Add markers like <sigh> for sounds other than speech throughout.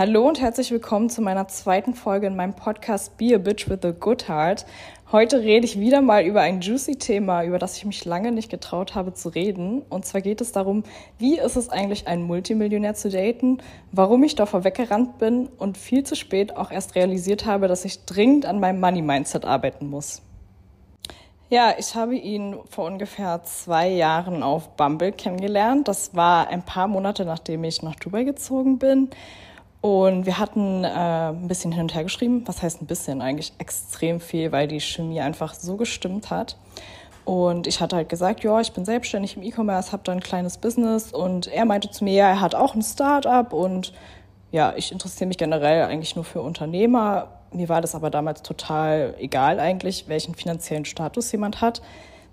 Hallo und herzlich willkommen zu meiner zweiten Folge in meinem Podcast Be a Bitch with a Good Heart. Heute rede ich wieder mal über ein juicy Thema, über das ich mich lange nicht getraut habe zu reden. Und zwar geht es darum, wie ist es eigentlich, einen Multimillionär zu daten, warum ich davor weggerannt bin und viel zu spät auch erst realisiert habe, dass ich dringend an meinem Money-Mindset arbeiten muss. Ja, ich habe ihn vor ungefähr zwei Jahren auf Bumble kennengelernt. Das war ein paar Monate, nachdem ich nach Dubai gezogen bin. Und wir hatten äh, ein bisschen hin und her geschrieben. Was heißt ein bisschen? Eigentlich extrem viel, weil die Chemie einfach so gestimmt hat. Und ich hatte halt gesagt, ja, ich bin selbstständig im E-Commerce, habe da ein kleines Business. Und er meinte zu mir, ja, er hat auch ein Start-up und ja, ich interessiere mich generell eigentlich nur für Unternehmer. Mir war das aber damals total egal eigentlich, welchen finanziellen Status jemand hat.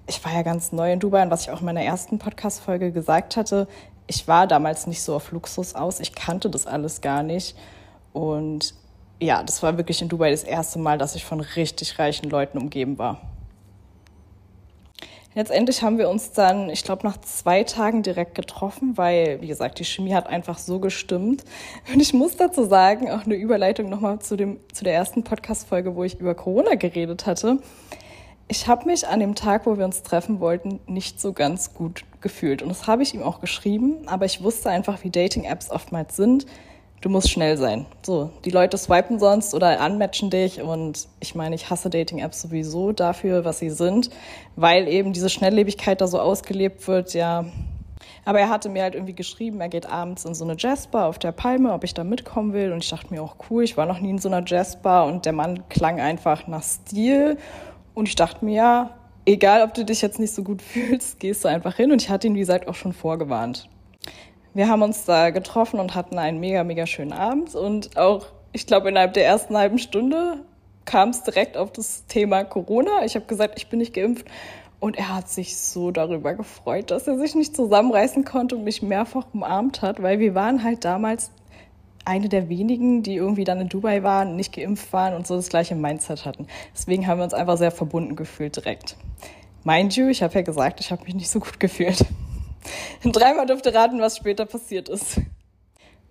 Ich war ja ganz neu in Dubai und was ich auch in meiner ersten Podcast-Folge gesagt hatte, ich war damals nicht so auf Luxus aus. Ich kannte das alles gar nicht. Und ja, das war wirklich in Dubai das erste Mal, dass ich von richtig reichen Leuten umgeben war. Letztendlich haben wir uns dann, ich glaube, nach zwei Tagen direkt getroffen, weil, wie gesagt, die Chemie hat einfach so gestimmt. Und ich muss dazu sagen, auch eine Überleitung nochmal zu, zu der ersten Podcast-Folge, wo ich über Corona geredet hatte. Ich habe mich an dem Tag, wo wir uns treffen wollten, nicht so ganz gut gefühlt. Und das habe ich ihm auch geschrieben, aber ich wusste einfach, wie Dating-Apps oftmals sind. Du musst schnell sein. So, die Leute swipen sonst oder unmatchen dich. Und ich meine, ich hasse Dating-Apps sowieso dafür, was sie sind, weil eben diese Schnelllebigkeit da so ausgelebt wird, ja. Aber er hatte mir halt irgendwie geschrieben, er geht abends in so eine Jazzbar auf der Palme, ob ich da mitkommen will. Und ich dachte mir auch, cool, ich war noch nie in so einer Jazzbar und der Mann klang einfach nach Stil und ich dachte mir, ja, egal ob du dich jetzt nicht so gut <laughs> fühlst, gehst du einfach hin. Und ich hatte ihn, wie gesagt, auch schon vorgewarnt. Wir haben uns da getroffen und hatten einen mega, mega schönen Abend. Und auch, ich glaube, innerhalb der ersten halben Stunde kam es direkt auf das Thema Corona. Ich habe gesagt, ich bin nicht geimpft. Und er hat sich so darüber gefreut, dass er sich nicht zusammenreißen konnte und mich mehrfach umarmt hat, weil wir waren halt damals eine der wenigen, die irgendwie dann in Dubai waren, nicht geimpft waren und so das gleiche Mindset hatten. Deswegen haben wir uns einfach sehr verbunden gefühlt direkt. Mind you, ich habe ja gesagt, ich habe mich nicht so gut gefühlt. <laughs> Dreimal durfte raten, was später passiert ist.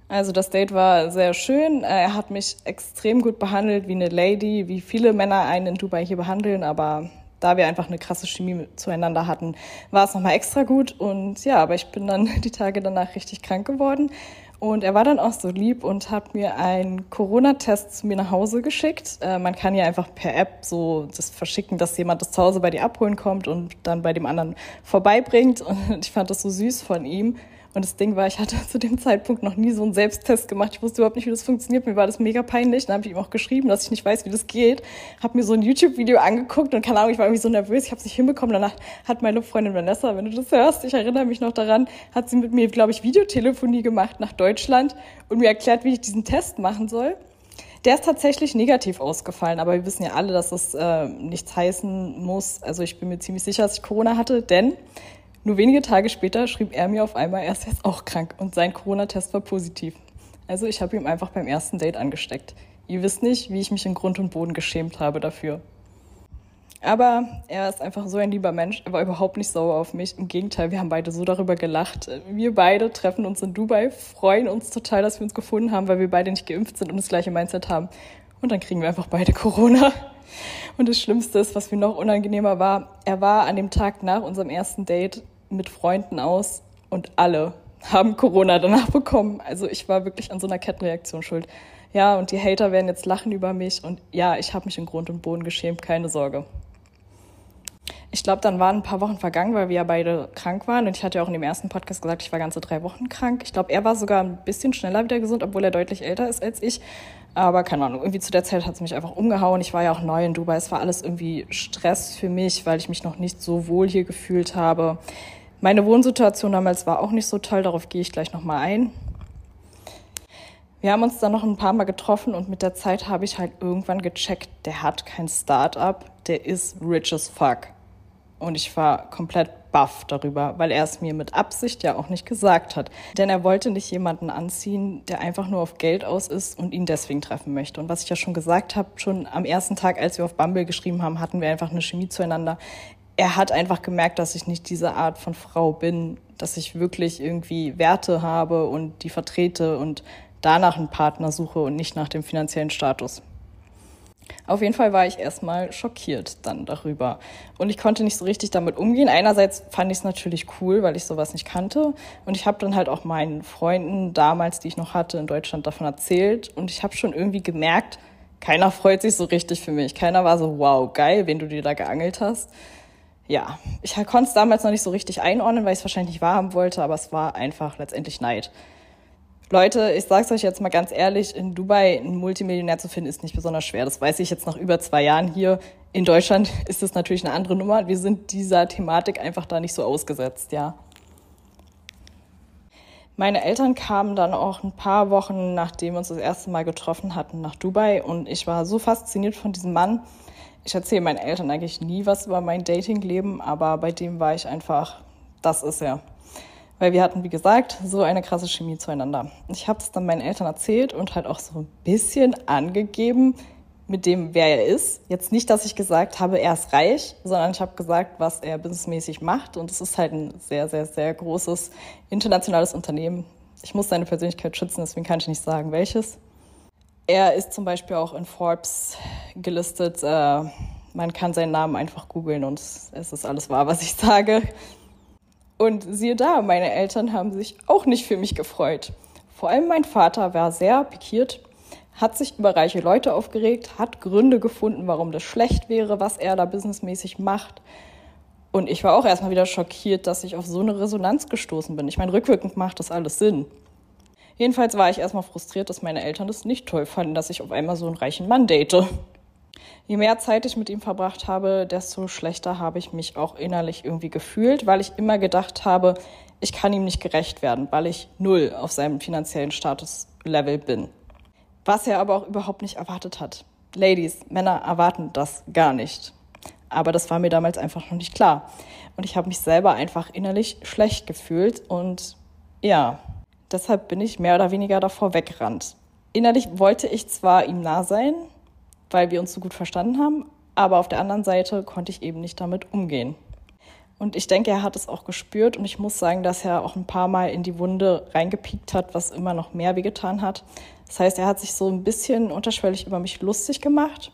Also das Date war sehr schön. Er hat mich extrem gut behandelt, wie eine Lady, wie viele Männer einen in Dubai hier behandeln, aber da wir einfach eine krasse Chemie zueinander hatten, war es nochmal extra gut. Und ja, aber ich bin dann <laughs> die Tage danach richtig krank geworden und er war dann auch so lieb und hat mir einen Corona-Test zu mir nach Hause geschickt. Äh, man kann ja einfach per App so das verschicken, dass jemand das zu Hause bei dir abholen kommt und dann bei dem anderen vorbeibringt. <laughs> Und ich fand das so süß von ihm. Und das Ding war, ich hatte <laughs> zu dem Zeitpunkt noch nie so einen Selbsttest gemacht. Ich wusste überhaupt nicht, wie das funktioniert. Mir war das mega peinlich. Dann habe ich ihm auch geschrieben, dass ich nicht weiß, wie das geht. Habe mir so ein YouTube-Video angeguckt und keine Ahnung, ich war irgendwie so nervös. Ich habe es nicht hinbekommen. Danach hat meine Freundin Vanessa, wenn du das hörst, ich erinnere mich noch daran, hat sie mit mir, glaube ich, Videotelefonie gemacht nach Deutschland und mir erklärt, wie ich diesen Test machen soll. Der ist tatsächlich negativ ausgefallen, aber wir wissen ja alle, dass das äh, nichts heißen muss. Also ich bin mir ziemlich sicher, dass ich Corona hatte, denn nur wenige Tage später schrieb er mir auf einmal, er ist jetzt auch krank und sein Corona-Test war positiv. Also ich habe ihm einfach beim ersten Date angesteckt. Ihr wisst nicht, wie ich mich in Grund und Boden geschämt habe dafür. Aber er ist einfach so ein lieber Mensch. Er war überhaupt nicht sauer auf mich. Im Gegenteil, wir haben beide so darüber gelacht. Wir beide treffen uns in Dubai, freuen uns total, dass wir uns gefunden haben, weil wir beide nicht geimpft sind und das gleiche Mindset haben. Und dann kriegen wir einfach beide Corona. Und das Schlimmste ist, was mir noch unangenehmer war, er war an dem Tag nach unserem ersten Date mit Freunden aus und alle haben Corona danach bekommen. Also ich war wirklich an so einer Kettenreaktion schuld. Ja, und die Hater werden jetzt lachen über mich und ja, ich habe mich in Grund und Boden geschämt, keine Sorge. Ich glaube, dann waren ein paar Wochen vergangen, weil wir ja beide krank waren. Und ich hatte ja auch in dem ersten Podcast gesagt, ich war ganze drei Wochen krank. Ich glaube, er war sogar ein bisschen schneller wieder gesund, obwohl er deutlich älter ist als ich. Aber keine Ahnung, irgendwie zu der Zeit hat es mich einfach umgehauen. Ich war ja auch neu in Dubai. Es war alles irgendwie Stress für mich, weil ich mich noch nicht so wohl hier gefühlt habe. Meine Wohnsituation damals war auch nicht so toll, darauf gehe ich gleich nochmal ein. Wir haben uns dann noch ein paar Mal getroffen und mit der Zeit habe ich halt irgendwann gecheckt, der hat kein Start-up, der ist rich as fuck. Und ich war komplett baff darüber, weil er es mir mit Absicht ja auch nicht gesagt hat. Denn er wollte nicht jemanden anziehen, der einfach nur auf Geld aus ist und ihn deswegen treffen möchte. Und was ich ja schon gesagt habe, schon am ersten Tag, als wir auf Bumble geschrieben haben, hatten wir einfach eine Chemie zueinander. Er hat einfach gemerkt, dass ich nicht diese Art von Frau bin, dass ich wirklich irgendwie Werte habe und die vertrete und danach einen Partner suche und nicht nach dem finanziellen Status. Auf jeden Fall war ich erstmal schockiert dann darüber. Und ich konnte nicht so richtig damit umgehen. Einerseits fand ich es natürlich cool, weil ich sowas nicht kannte. Und ich habe dann halt auch meinen Freunden damals, die ich noch hatte in Deutschland, davon erzählt. Und ich habe schon irgendwie gemerkt, keiner freut sich so richtig für mich. Keiner war so, wow, geil, wen du dir da geangelt hast. Ja, ich konnte es damals noch nicht so richtig einordnen, weil ich es wahrscheinlich nicht wahrhaben wollte, aber es war einfach letztendlich Neid. Leute, ich sag's euch jetzt mal ganz ehrlich, in Dubai einen Multimillionär zu finden, ist nicht besonders schwer. Das weiß ich jetzt nach über zwei Jahren hier. In Deutschland <laughs> ist es natürlich eine andere Nummer. Wir sind dieser Thematik einfach da nicht so ausgesetzt, ja. Meine Eltern kamen dann auch ein paar Wochen, nachdem wir uns das erste Mal getroffen hatten, nach Dubai und ich war so fasziniert von diesem Mann. Ich erzähle meinen Eltern eigentlich nie was über mein Datingleben, aber bei dem war ich einfach, das ist er. Weil wir hatten, wie gesagt, so eine krasse Chemie zueinander. Ich habe es dann meinen Eltern erzählt und halt auch so ein bisschen angegeben mit dem, wer er ist. Jetzt nicht, dass ich gesagt habe, er ist reich, sondern ich habe gesagt, was er businessmäßig macht. Und es ist halt ein sehr, sehr, sehr großes internationales Unternehmen. Ich muss seine Persönlichkeit schützen, deswegen kann ich nicht sagen, welches. Er ist zum Beispiel auch in Forbes gelistet. Äh, man kann seinen Namen einfach googeln und es ist alles wahr, was ich sage. Und siehe da, meine Eltern haben sich auch nicht für mich gefreut. Vor allem mein Vater war sehr pikiert, hat sich über reiche Leute aufgeregt, hat Gründe gefunden, warum das schlecht wäre, was er da businessmäßig macht. Und ich war auch erstmal wieder schockiert, dass ich auf so eine Resonanz gestoßen bin. Ich meine, rückwirkend macht das alles Sinn. Jedenfalls war ich erstmal frustriert, dass meine Eltern das nicht toll fanden, dass ich auf einmal so einen reichen Mann date. Je mehr Zeit ich mit ihm verbracht habe, desto schlechter habe ich mich auch innerlich irgendwie gefühlt, weil ich immer gedacht habe, ich kann ihm nicht gerecht werden, weil ich null auf seinem finanziellen Statuslevel bin. Was er aber auch überhaupt nicht erwartet hat. Ladies, Männer erwarten das gar nicht. Aber das war mir damals einfach noch nicht klar. Und ich habe mich selber einfach innerlich schlecht gefühlt und ja, deshalb bin ich mehr oder weniger davor weggerannt. Innerlich wollte ich zwar ihm nah sein, weil wir uns so gut verstanden haben. Aber auf der anderen Seite konnte ich eben nicht damit umgehen. Und ich denke, er hat es auch gespürt und ich muss sagen, dass er auch ein paar Mal in die Wunde reingepiekt hat, was immer noch mehr wehgetan hat. Das heißt, er hat sich so ein bisschen unterschwellig über mich lustig gemacht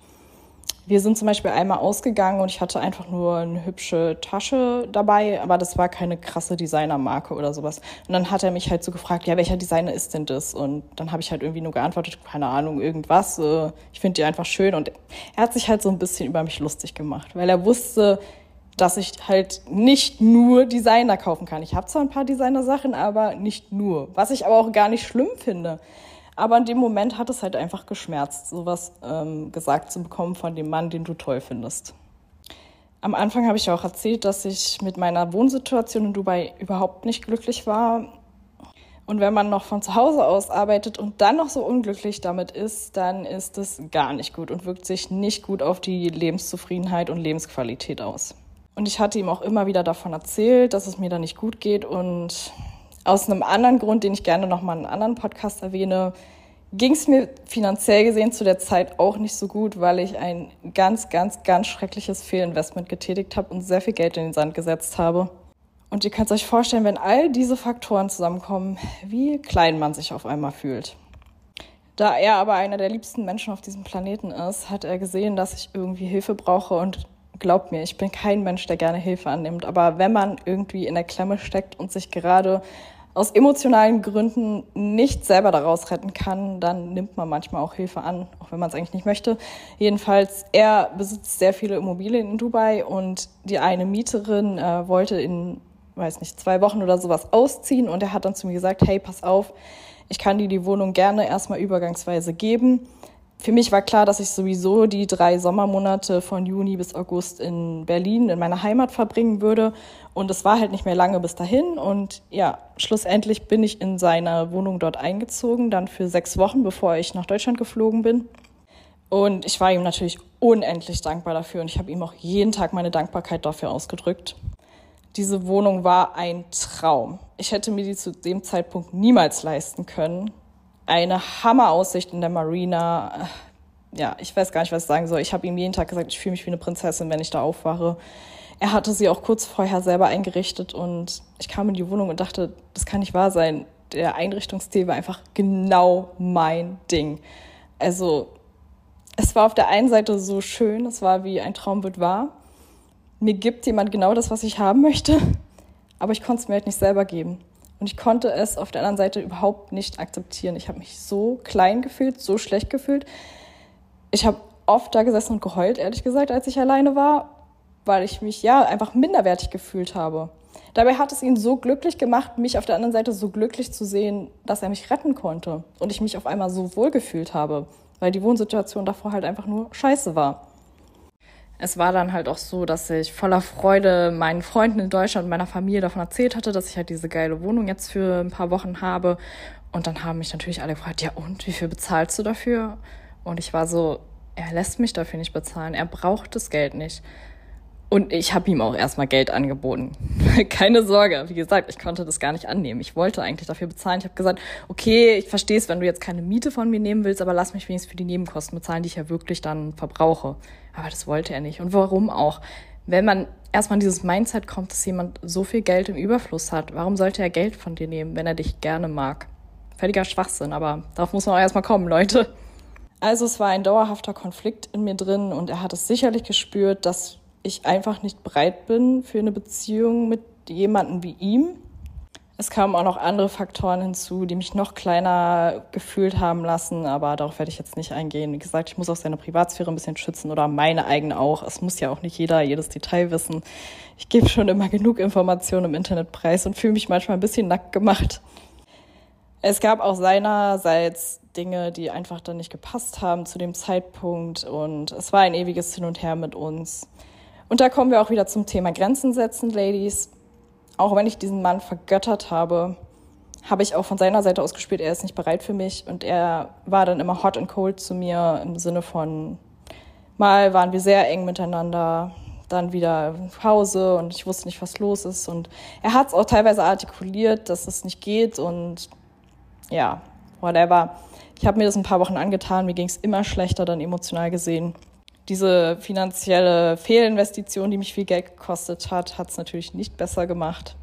wir sind zum Beispiel einmal ausgegangen und ich hatte einfach nur eine hübsche Tasche dabei, aber das war keine krasse Designermarke oder sowas. Und dann hat er mich halt so gefragt, ja, welcher Designer ist denn das? Und dann habe ich halt irgendwie nur geantwortet, keine Ahnung, irgendwas. Äh, ich finde die einfach schön. Und er hat sich halt so ein bisschen über mich lustig gemacht, weil er wusste, dass ich halt nicht nur Designer kaufen kann. Ich habe zwar ein paar Designer-Sachen, aber nicht nur. Was ich aber auch gar nicht schlimm finde. Aber in dem Moment hat es halt einfach geschmerzt, sowas ähm, gesagt zu bekommen von dem Mann, den du toll findest. Am Anfang habe ich auch erzählt, dass ich mit meiner Wohnsituation in Dubai überhaupt nicht glücklich war. Und wenn man noch von zu Hause aus arbeitet und dann noch so unglücklich damit ist, dann ist es gar nicht gut und wirkt sich nicht gut auf die Lebenszufriedenheit und Lebensqualität aus. Und ich hatte ihm auch immer wieder davon erzählt, dass es mir da nicht gut geht und aus einem anderen Grund, den ich gerne nochmal in einem anderen Podcast erwähne, ging es mir finanziell gesehen zu der Zeit auch nicht so gut, weil ich ein ganz, ganz, ganz schreckliches Fehlinvestment getätigt habe und sehr viel Geld in den Sand gesetzt habe. Und ihr könnt euch vorstellen, wenn all diese Faktoren zusammenkommen, wie klein man sich auf einmal fühlt. Da er aber einer der liebsten Menschen auf diesem Planeten ist, hat er gesehen, dass ich irgendwie Hilfe brauche und glaubt mir, ich bin kein Mensch, der gerne Hilfe annimmt. Aber wenn man irgendwie in der Klemme steckt und sich gerade aus emotionalen Gründen nicht selber daraus retten kann, dann nimmt man manchmal auch Hilfe an, auch wenn man es eigentlich nicht möchte. Jedenfalls, er besitzt sehr viele Immobilien in Dubai und die eine Mieterin äh, wollte in, weiß nicht, zwei Wochen oder sowas ausziehen und er hat dann zu mir gesagt, hey, pass auf, ich kann dir die Wohnung gerne erstmal übergangsweise geben für mich war klar, dass ich sowieso die drei Sommermonate von Juni bis August in Berlin, in meiner Heimat verbringen würde. Und es war halt nicht mehr lange bis dahin. Und ja, schlussendlich bin ich in seiner Wohnung dort eingezogen, dann für sechs Wochen, bevor ich nach Deutschland geflogen bin. Und ich war ihm natürlich unendlich dankbar dafür und ich habe ihm auch jeden Tag meine Dankbarkeit dafür ausgedrückt. Diese Wohnung war ein Traum. Ich hätte mir die zu dem Zeitpunkt niemals leisten können eine Hammeraussicht in der Marina. Ja, ich weiß gar nicht, was ich sagen soll. Ich habe ihm jeden Tag gesagt, ich fühle mich wie eine Prinzessin, wenn ich da aufwache. Er hatte sie auch kurz vorher selber eingerichtet und ich kam in die Wohnung und dachte, das kann nicht wahr sein. der Einrichtungsstil war einfach genau mein Ding. Also es war auf der einen Seite so schön, es war wie ein Traum wird wahr. Mir gibt jemand genau das, was ich haben möchte, aber ich konnte es mir halt nicht selber geben. Und ich konnte es auf der anderen Seite überhaupt nicht akzeptieren. Ich habe mich so klein gefühlt, so schlecht gefühlt. Ich habe oft da gesessen und geheult, ehrlich gesagt, als ich alleine war, weil ich mich ja einfach minderwertig gefühlt habe. Dabei hat es ihn so glücklich gemacht, mich auf der anderen Seite so glücklich zu sehen, dass er mich retten konnte und ich mich auf einmal so wohl gefühlt habe, weil die Wohnsituation davor halt einfach nur scheiße war es war dann halt auch so, dass ich voller Freude meinen Freunden in Deutschland und meiner Familie davon erzählt hatte, dass ich halt diese geile Wohnung jetzt für ein paar Wochen habe. Und dann haben mich natürlich alle gefragt, ja und, wie viel bezahlst du dafür? Und ich war so, er lässt mich dafür nicht bezahlen, er braucht das Geld nicht. Und ich habe ihm auch erstmal Geld angeboten. <laughs> Keine Sorge, wie gesagt, ich konnte das gar nicht annehmen. Ich wollte eigentlich dafür bezahlen. Ich habe gesagt, okay, ich verstehe es, wenn du jetzt keine Miete von mir nehmen willst, aber lass mich wenigstens für die Nebenkosten bezahlen, die ich ja wirklich dann verbrauche. Aber das wollte er nicht. Und warum auch? Wenn man erstmal in dieses Mindset kommt, dass jemand so viel Geld im Überfluss hat, warum sollte er Geld von dir nehmen, wenn er dich gerne mag? Völliger Schwachsinn, aber darauf muss man auch erstmal kommen, Leute. Also es war ein dauerhafter Konflikt in mir drin und er hat es sicherlich gespürt, dass ich einfach nicht bereit bin für eine Beziehung mit jemandem wie ihm. Es kamen auch noch andere Faktoren hinzu, die mich noch kleiner gefühlt haben lassen, aber darauf werde ich jetzt nicht eingehen. Wie gesagt, ich muss auch seine Privatsphäre ein bisschen schützen oder meine eigene auch. Es muss ja auch nicht jeder jedes Detail wissen. Ich gebe schon immer genug Informationen im Internet preis und fühle mich manchmal ein bisschen nackt gemacht. Es gab auch seinerseits Dinge, die einfach dann nicht gepasst haben zu dem Zeitpunkt und es war ein ewiges Hin und Her mit uns. Und da kommen wir auch wieder zum Thema Grenzen setzen, Ladies. Auch wenn ich diesen Mann vergöttert habe, habe ich auch von seiner Seite aus gespürt, er ist nicht bereit für mich. Und er war dann immer hot and cold zu mir im Sinne von, mal waren wir sehr eng miteinander, dann wieder Pause und ich wusste nicht, was los ist. Und er hat es auch teilweise artikuliert, dass es nicht geht und ja, whatever. Ich habe mir das ein paar Wochen angetan, mir ging es immer schlechter dann emotional gesehen diese finanzielle Fehlinvestition, die mich viel Geld gekostet hat, hat es natürlich nicht besser gemacht.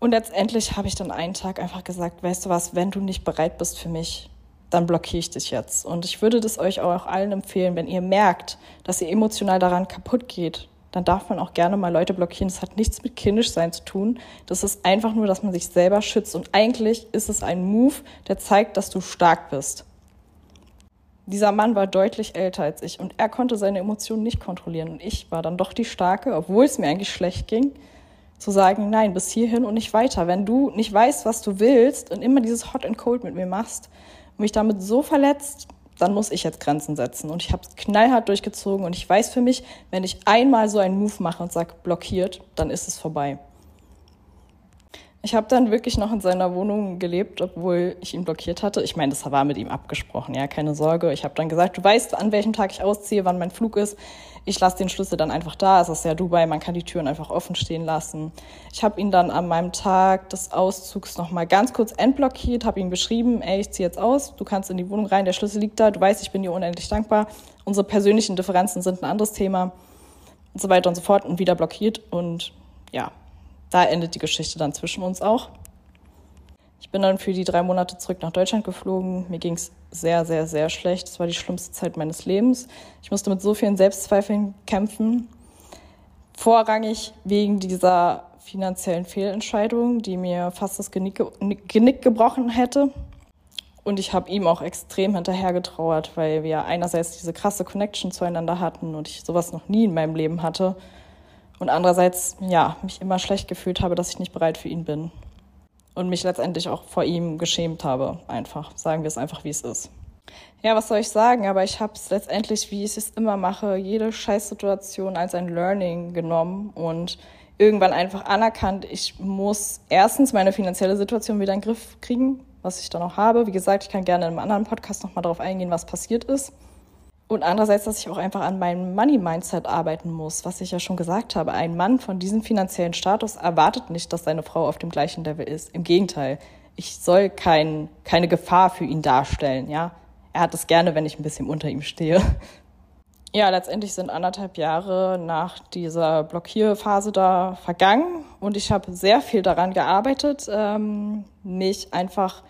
Und letztendlich habe ich dann einen Tag einfach gesagt, weißt du was, wenn du nicht bereit bist für mich, dann blockiere ich dich jetzt. Und ich würde das euch auch allen empfehlen, wenn ihr merkt, dass ihr emotional daran kaputt geht, dann darf man auch gerne mal Leute blockieren. Das hat nichts mit kindisch sein zu tun. Das ist einfach nur, dass man sich selber schützt. Und eigentlich ist es ein Move, der zeigt, dass du stark bist. Dieser Mann war deutlich älter als ich und er konnte seine Emotionen nicht kontrollieren. Und ich war dann doch die Starke, obwohl es mir eigentlich schlecht ging, zu sagen, nein, bis hierhin und nicht weiter. Wenn du nicht weißt, was du willst und immer dieses Hot and Cold mit mir machst und mich damit so verletzt, dann muss ich jetzt Grenzen setzen. Und ich habe es knallhart durchgezogen und ich weiß für mich, wenn ich einmal so einen Move mache und sage blockiert, dann ist es vorbei. Ich habe dann wirklich noch in seiner Wohnung gelebt, obwohl ich ihn blockiert hatte. Ich meine, das war mit ihm abgesprochen, ja, keine Sorge. Ich habe dann gesagt, du weißt, an welchem Tag ich ausziehe, wann mein Flug ist. Ich lasse den Schlüssel dann einfach da. Es ist ja Dubai, man kann die Türen einfach offen stehen lassen. Ich habe ihn dann an meinem Tag des Auszugs noch mal ganz kurz entblockiert, habe ihm beschrieben, ey, ich ziehe jetzt aus, du kannst in die Wohnung rein, der Schlüssel liegt da, du weißt, ich bin dir unendlich dankbar. Unsere persönlichen Differenzen sind ein anderes Thema und so weiter und so fort und wieder blockiert und ja, da endet die Geschichte dann zwischen uns auch. Ich bin dann für die drei Monate zurück nach Deutschland geflogen. Mir ging es sehr, sehr, sehr schlecht. Es war die schlimmste Zeit meines Lebens. Ich musste mit so vielen Selbstzweifeln kämpfen. Vorrangig wegen dieser finanziellen Fehlentscheidung, die mir fast das Genick, Genick gebrochen hätte. Und ich habe ihm auch extrem hinterhergetrauert, weil wir einerseits diese krasse Connection zueinander hatten und ich sowas noch nie in meinem Leben hatte und andererseits, ja, mich immer schlecht gefühlt habe, dass ich nicht bereit für ihn bin. Und mich letztendlich auch vor ihm geschämt habe, einfach. Sagen wir es einfach, wie es ist. Ja, was soll ich sagen? Aber ich habe es letztendlich, wie ich es immer mache, jede Scheißsituation als ein Learning genommen und irgendwann einfach anerkannt, ich muss erstens meine finanzielle Situation wieder in den Griff kriegen, was ich dann auch habe. Wie gesagt, ich kann gerne in einem anderen Podcast nochmal darauf eingehen, was passiert ist. Und andererseits, dass ich auch einfach an meinem Money-Mindset arbeiten muss, was ich ja schon gesagt habe. Ein Mann von diesem finanziellen Status erwartet nicht, dass seine Frau auf dem gleichen Level ist. Im Gegenteil, ich soll kein, keine Gefahr für ihn darstellen, ja. Er hat es gerne, wenn ich ein bisschen unter ihm stehe. <laughs> Ja, letztendlich sind anderthalb Jahre nach dieser Blockierphase da vergangen und ich habe sehr viel daran gearbeitet, ähm, mich einfach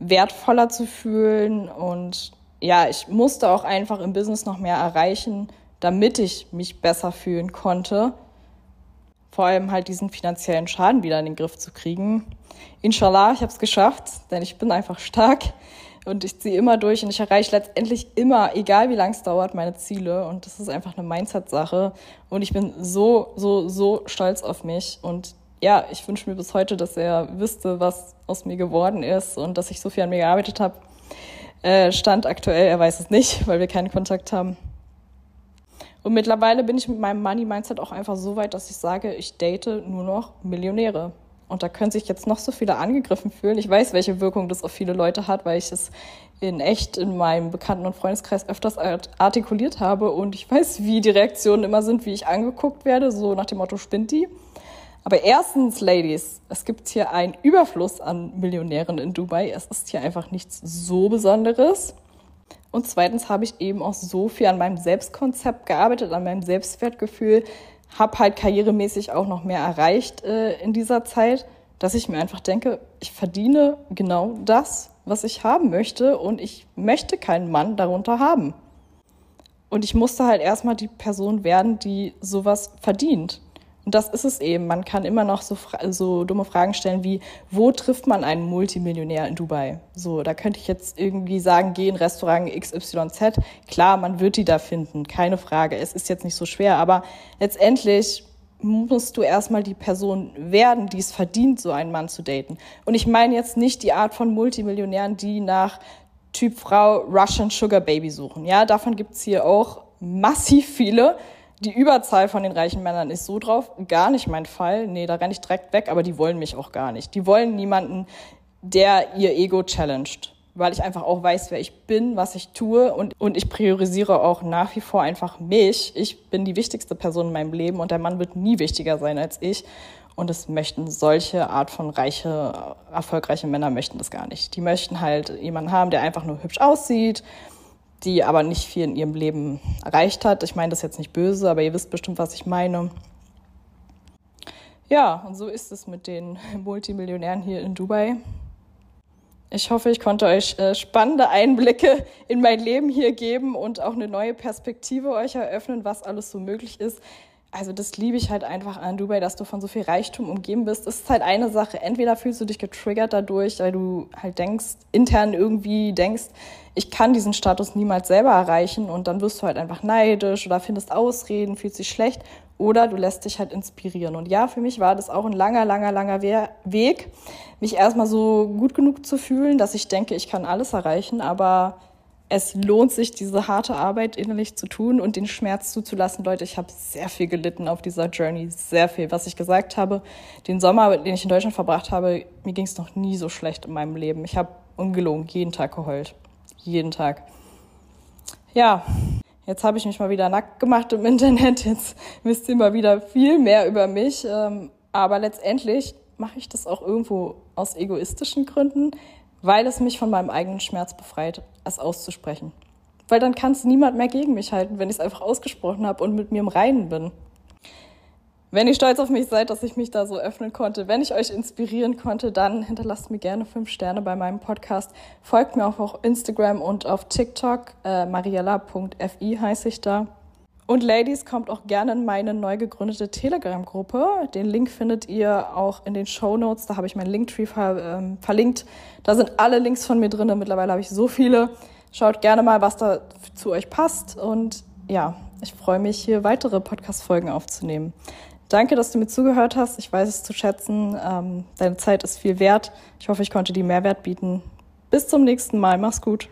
wertvoller zu fühlen. Und ja, ich musste auch einfach im Business noch mehr erreichen, damit ich mich besser fühlen konnte. Vor allem halt diesen finanziellen Schaden wieder in den Griff zu kriegen. Inshallah, ich habe es geschafft, denn ich bin einfach stark und ich ziehe immer durch und ich erreiche letztendlich immer, egal wie lange es dauert, meine Ziele. Und das ist einfach eine Mindset-Sache. Und ich bin so, so, so stolz auf mich. Und ja, ich wünsche mir bis heute, dass er wüsste, was aus mir geworden ist und dass ich so viel an mir gearbeitet habe. Äh, Stand aktuell, er weiß es nicht, weil wir keinen Kontakt haben. Und mittlerweile bin ich mit meinem Money-Mindset auch einfach so weit, dass ich sage, ich date nur noch Millionäre. Und da können sich jetzt noch so viele angegriffen fühlen. Ich weiß, welche Wirkung das auf viele Leute hat, weil ich es in echt in meinem Bekannten- und Freundeskreis öfters artikuliert habe. Und ich weiß, wie die Reaktionen immer sind, wie ich angeguckt werde, so nach dem Motto, spinnt die. Aber erstens, Ladies, es gibt hier einen Überfluss an Millionären in Dubai. Es ist hier einfach nichts so Besonderes. Und zweitens habe ich eben auch so viel an meinem Selbstkonzept gearbeitet, an meinem Selbstwertgefühl, habe halt karrieremäßig auch noch mehr erreicht äh, in dieser Zeit, dass ich mir einfach denke, ich verdiene genau das, was ich haben möchte und ich möchte keinen Mann darunter haben. Und ich musste halt erstmal die Person werden, die sowas verdient. Und das ist es eben. Man kann immer noch so, so dumme Fragen stellen wie, wo trifft man einen Multimillionär in Dubai? So, da könnte ich jetzt irgendwie sagen, geh in Restaurant XYZ. Klar, man wird die da finden, keine Frage. Es ist jetzt nicht so schwer, aber letztendlich musst du erstmal die Person werden, die es verdient, so einen Mann zu daten. Und ich meine jetzt nicht die Art von Multimillionären, die nach Typ Frau Russian Sugar Baby suchen. Ja, davon gibt's hier auch massiv viele die Überzahl von den reichen Männern ist so drauf, gar nicht mein Fall. Nee, da renne ich direkt weg, aber die wollen mich auch gar nicht. Die wollen niemanden, der ihr Ego challenged. Weil ich einfach auch weiß, wer ich bin, was ich tue und, und ich priorisiere auch nach wie vor einfach mich. Ich bin die wichtigste Person in meinem Leben und der Mann wird nie wichtiger sein als ich. Und es möchten solche Art von reiche, erfolgreiche Männer möchten das gar nicht. Die möchten halt jemanden haben, der einfach nur hübsch aussieht, die aber nicht viel in ihrem Leben erreicht hat. Ich meine das jetzt nicht böse, aber ihr wisst bestimmt, was ich meine. Ja, und so ist es mit den <laughs> Multimillionären hier in Dubai. Ich hoffe, ich konnte euch äh, spannende Einblicke in mein Leben hier geben und auch eine neue Perspektive euch eröffnen, was alles so möglich ist also das liebe ich halt einfach an Dubai, dass du von so viel Reichtum umgeben bist. Es ist halt eine Sache. Entweder fühlst du dich getriggert dadurch, weil du halt denkst, intern irgendwie denkst, ich kann diesen Status niemals selber erreichen und dann wirst du halt einfach neidisch oder findest Ausreden, fühlst dich schlecht oder du lässt dich halt inspirieren. Und ja, für mich war das auch ein langer, langer, langer Weg, mich erstmal so gut genug zu fühlen, dass ich denke, ich kann alles erreichen, aber es lohnt sich, diese harte Arbeit innerlich zu tun und den Schmerz zuzulassen. Leute, ich habe sehr viel gelitten auf dieser Journey, sehr viel. Was ich gesagt habe, den Sommer, den ich in Deutschland verbracht habe, mir ging es noch nie so schlecht in meinem Leben. Ich habe ungelogen jeden Tag geheult. Jeden Tag. Ja, jetzt habe ich mich mal wieder nackt gemacht im Internet. Jetzt wisst ihr mal wieder viel mehr über mich. Ähm, aber letztendlich mache ich das auch irgendwo aus egoistischen Gründen weil es mich von meinem eigenen Schmerz befreit, es auszusprechen. Weil dann kann es niemand mehr gegen mich halten, wenn ich es einfach ausgesprochen habe und mit mir im Reinen bin. Wenn ihr stolz auf mich seid, dass ich mich da so öffnen konnte, wenn ich euch inspirieren konnte, dann hinterlasst mir gerne fünf Sterne bei meinem Podcast. Folgt mir auch auf Instagram und auf TikTok. Äh, mariella.fi heiße ich da. Und Ladies, kommt auch gerne in meine neu gegründete Telegram-Gruppe. Den Link findet ihr auch in den Show Notes. Da habe ich meinen Linktree ver ähm, verlinkt. Da sind alle Links von mir drin. Mittlerweile habe ich so viele. Schaut gerne mal, was da zu euch passt. Und ja, ich freue mich, hier weitere Podcast-Folgen aufzunehmen. Danke, dass du mir zugehört hast. Ich weiß es zu schätzen. Ähm, deine Zeit ist viel wert. Ich hoffe, ich konnte dir Mehrwert bieten. Bis zum nächsten Mal. Mach's gut.